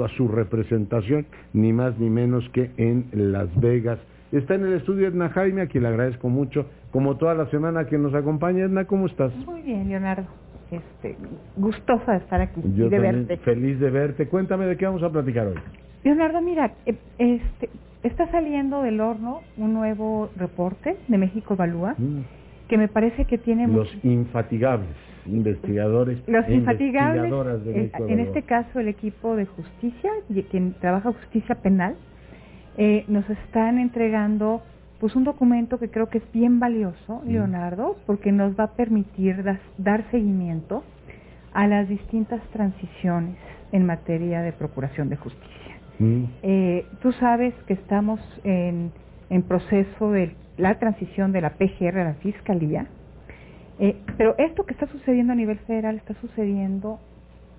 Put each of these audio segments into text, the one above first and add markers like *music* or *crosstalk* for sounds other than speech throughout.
a su representación, ni más ni menos que en Las Vegas. Está en el estudio Edna Jaime, a quien le agradezco mucho, como toda la semana que nos acompaña. Edna, ¿cómo estás? Muy bien, Leonardo. Este, gustosa de estar aquí Yo y de verte. feliz de verte. Cuéntame de qué vamos a platicar hoy. Leonardo, mira, eh, este, está saliendo del horno un nuevo reporte de México Evalúa Mm. que me parece que tiene Los infatigables investigadores los e infatigables, en, en este caso el equipo de justicia, quien trabaja justicia penal, eh, nos están entregando pues un documento que creo que es bien valioso, Mm. Leonardo, porque nos va a permitir das- dar seguimiento a las distintas transiciones en materia de procuración de justicia. Mm. Eh, tú sabes que estamos en, en proceso de la transición de la PGR a la Fiscalía, eh, pero esto que está sucediendo a nivel federal está sucediendo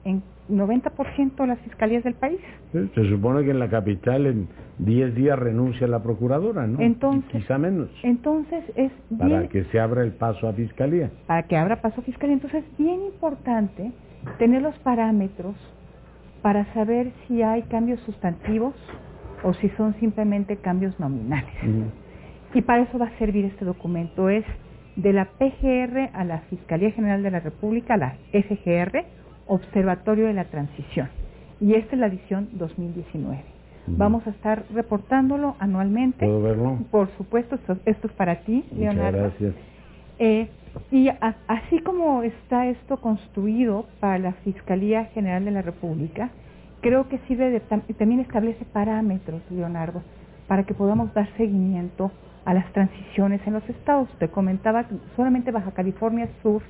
en 90% de las fiscalías del país. Se supone que en la capital en 10 días renuncia la procuradora, ¿no? Entonces- Quizá menos. Entonces es Para que se abra el paso a fiscalía. para que abra paso a fiscalía, entonces es bien importante tener los parámetros para saber si hay cambios sustantivos o si son simplemente cambios nominales. Y para eso va a servir este documento. Es de la PGR a la Fiscalía General de la República, la FGR, Observatorio de la Transición. Y esta es la edición 2019. Ujú. Vamos a estar reportándolo anualmente. ¿Puedo verlo? Por supuesto, esto, esto es para ti, Muchas Leonardo. gracias. Eh, y a- así como está esto construido para la Fiscalía General de la República, creo que sirve de, tam- también establece parámetros, Leonardo, para que podamos dar seguimiento a las transiciones en los estados. Te comentaba que solamente Baja California Sur,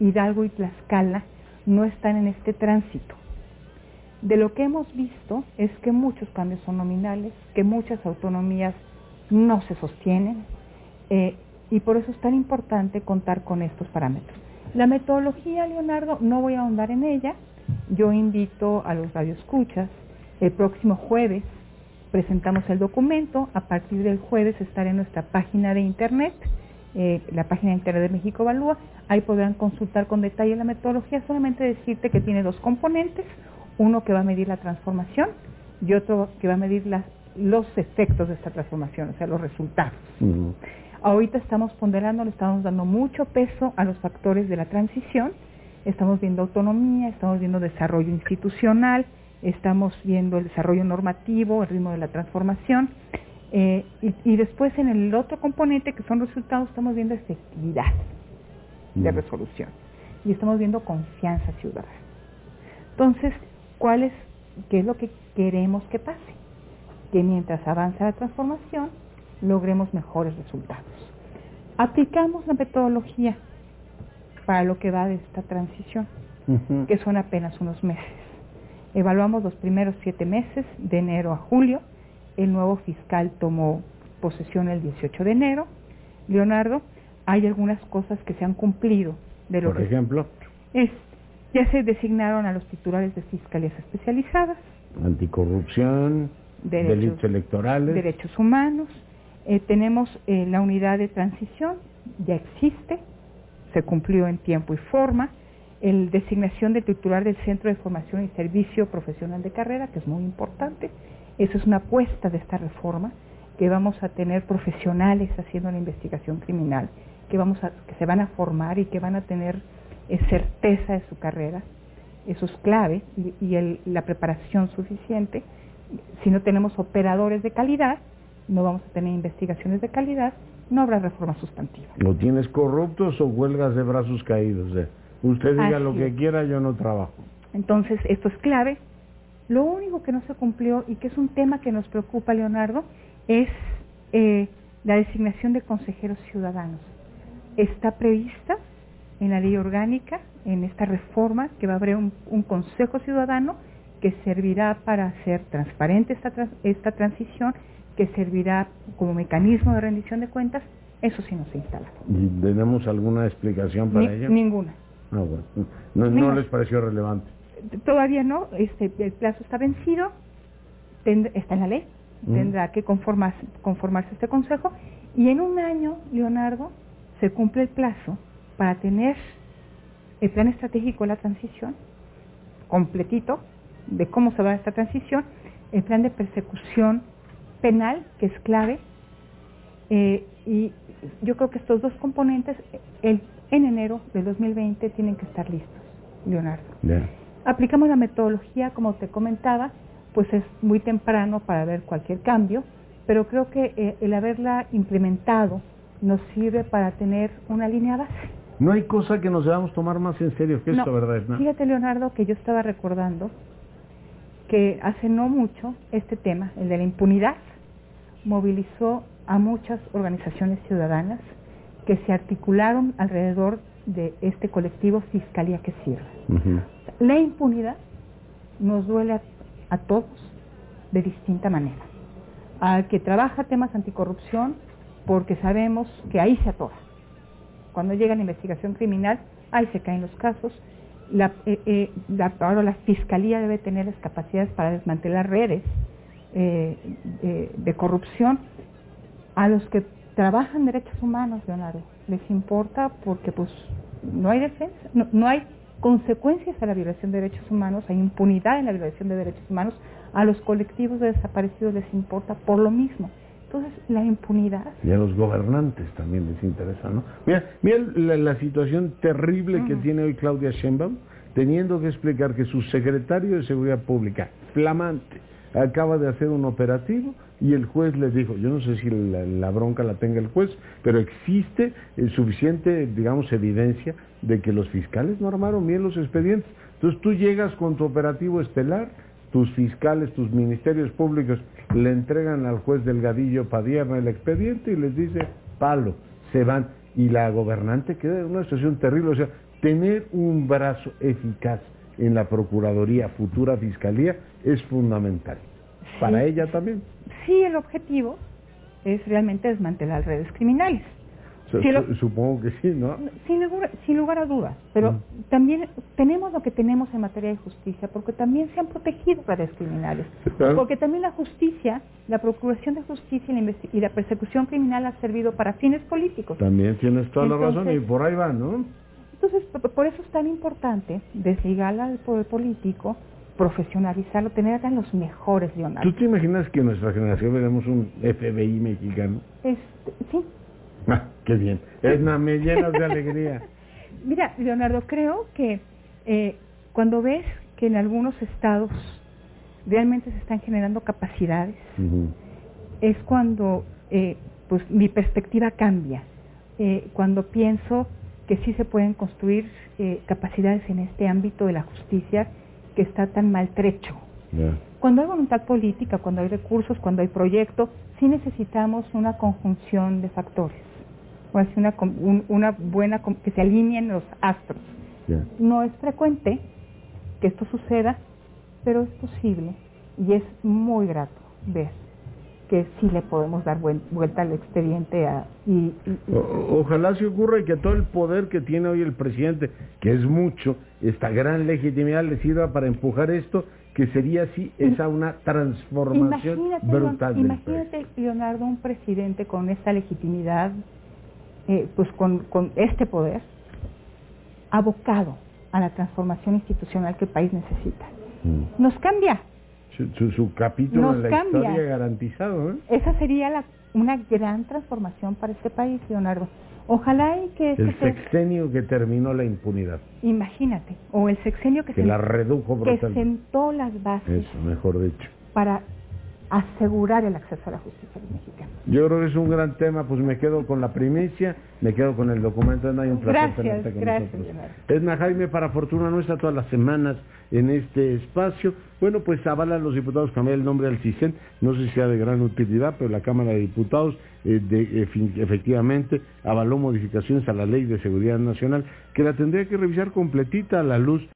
Hidalgo y Tlaxcala no están en este tránsito. De lo que hemos visto es que muchos cambios son nominales, que muchas autonomías no se sostienen, eh, y por eso es tan importante contar con estos parámetros. La metodología, Leonardo, no voy a ahondar en ella. Yo invito a los radioescuchas. El próximo jueves presentamos el documento. A partir del jueves estará en nuestra página de internet, eh, la página de internet de México Evalúa. Ahí podrán consultar con detalle la metodología. Solamente decirte que tiene dos componentes. Uno que va a medir la transformación y otro que va a medir los efectos de esta transformación, o sea, los resultados. Ahorita estamos ponderando, le estamos dando mucho peso a los factores de la transición. Estamos viendo autonomía, estamos viendo desarrollo institucional, estamos viendo el desarrollo normativo, el ritmo de la transformación. eh, y, y después en el otro componente, que son resultados, estamos viendo efectividad de Mm. resolución. Y estamos viendo confianza ciudadana. Entonces, ¿cuál es, qué es lo que queremos que pase? Que mientras avanza la transformación, logremos mejores resultados. Aplicamos la metodología para lo que va de esta transición, que son apenas unos meses. Evaluamos los primeros siete meses, de enero a julio. El nuevo fiscal tomó posesión el 18 de enero. Leonardo, hay algunas cosas que se han cumplido de lo Por que ejemplo, es, ya se designaron a los titulares de fiscalías especializadas, anticorrupción, Derechos- delitos electorales. derechos humanos, eh, tenemos eh, la unidad de transición, ya existe, se cumplió en tiempo y forma, el designación del titular del Centro de Formación y Servicio Profesional de Carrera, que es muy importante, eso es una apuesta de esta reforma, que vamos a tener profesionales haciendo la investigación criminal, que, vamos a, que se van a formar y que van a tener eh, certeza de su carrera, eso es clave, y, el- la preparación suficiente. Si no tenemos operadores de calidad, no vamos a tener investigaciones de calidad, no habrá reforma sustantiva. ¿Lo tienes corruptos o huelgas de brazos caídos? eh? Usted diga Así lo que quiera, yo no trabajo. Entonces, esto es clave. Lo único que no se cumplió y que es un tema que nos preocupa, Leonardo, es eh, la designación de consejeros ciudadanos. Está prevista en la ley orgánica, en esta reforma, que va a haber un, un consejo ciudadano que servirá para hacer transparente esta, trans- esta transición, que servirá como mecanismo de rendición de cuentas. Eso sí no se instala. ¿Y ¿Tenemos alguna explicación para Ni- ello? ninguna. Ah, bueno. no, les pareció relevante. Todavía no, este, el plazo está vencido, tend- está en la ley, Mm. tendrá que conformarse, conformarse este consejo y en un año, Leonardo, se cumple el plazo para tener el plan estratégico de la transición completito de cómo se va esta transición, el plan de persecución penal, que es clave, eh, y yo creo que estos dos componentes el, en enero del 2020 tienen que estar listos, Leonardo. Aplicamos la metodología, como te comentaba, pues es muy temprano para ver cualquier cambio, pero creo que eh, el haberla implementado nos sirve para tener una línea base. No hay cosa que nos debamos tomar más en serio que esto, ¿verdad? ¿no? Fíjate, Leonardo, que yo estaba recordando que hace no mucho este tema, el de la impunidad, movilizó a muchas organizaciones ciudadanas que se articularon alrededor de este colectivo Fiscalía que Sirve. La impunidad nos duele a, todos de distinta manera. Al que trabaja temas anticorrupción, porque sabemos que ahí se atora. Cuando llega la investigación criminal, ahí se caen los casos. La, eh, eh, ahora la Fiscalía debe tener las capacidades para desmantelar redes eh, de corrupción a los que trabajan derechos humanos, Leonardo, les importa porque pues no hay defensa, no, hay consecuencias a la violación de derechos humanos, hay impunidad en la violación de derechos humanos, a los colectivos de desaparecidos les importa por lo mismo. Entonces, la impunidad... Y a los gobernantes también les interesa, ¿no? Mira, mira la, situación terrible que tiene hoy Claudia Sheinbaum, teniendo que explicar que su secretario de Seguridad Pública, flamante, acaba de hacer un operativo y el juez le dijo, yo no sé si la, bronca la tenga el juez, pero existe eh, suficiente, digamos, evidencia de que los fiscales no armaron bien los expedientes. Entonces tú llegas con tu operativo estelar, tus fiscales, tus ministerios públicos le entregan al juez Delgadillo Padierna el expediente y les dice, palo, se van. Y la gobernante queda en una situación terrible. O sea, tener un brazo eficaz en la Procuraduría, futura Fiscalía, es fundamental. Para ella también. Sí, el objetivo es realmente desmantelar redes criminales. supongo que sí, ¿no? Sin lugar, a dudas, pero mm. también tenemos lo que tenemos en materia de justicia, porque también se han protegido redes criminales, porque también la justicia, la procuración de justicia y la, persecución criminal ha servido para fines políticos. También tienes toda la razón y por ahí va, ¿no? Entonces, por eso es tan importante desligarla del poder político, profesionalizarlo, tener a los mejores, Leonardo. ¿Tú te imaginas que en nuestra generación veremos un FBI mexicano? Este, sí. Ah, qué bien. Edna, me llenas de alegría. *laughs* Mira, Leonardo, creo que eh, cuando ves que en algunos estados realmente se están generando capacidades, es cuando eh, pues mi perspectiva cambia. Eh, cuando pienso que sí se pueden construir eh, capacidades en este ámbito de la justicia que está tan maltrecho. Cuando hay voluntad política, cuando hay recursos, cuando hay proyecto, sí necesitamos una conjunción de factores, o así una, una buena, que se alineen los astros. No es frecuente que esto suceda, pero es posible y es muy grato ver que sí le podemos dar vuelta al expediente. A, y, ojalá se ocurra y que todo el poder que tiene hoy el presidente, que es mucho, esta gran legitimidad le sirva para empujar esto, que sería así esa una transformación brutal. Imagínate, Leonardo, un presidente con esta legitimidad, eh, pues con, con este poder, abocado a la transformación institucional que el país necesita. Mm. Nos cambia, su, capítulo en la historia garantizado. ¿eh? Esa sería una gran transformación para este país, Leonardo. Ojalá y que... El sexenio que terminó la impunidad. Imagínate, o el sexenio que, que la redujo Que sentó las bases. Eso, mejor dicho. Para asegurar el acceso a la justicia mexicana. Yo creo que es un gran tema, pues me quedo con la primicia, me quedo con el documento, no hay un placer gracias, con gracias, Edna Jaime, para fortuna nuestra, todas las semanas en este espacio. Bueno, pues avalan los diputados cambiar el nombre al CISEN, no sé si sea de gran utilidad, pero la Cámara de Diputados eh, de, efectivamente avaló modificaciones a la Ley de Seguridad Nacional, que la tendría que revisar completita a la luz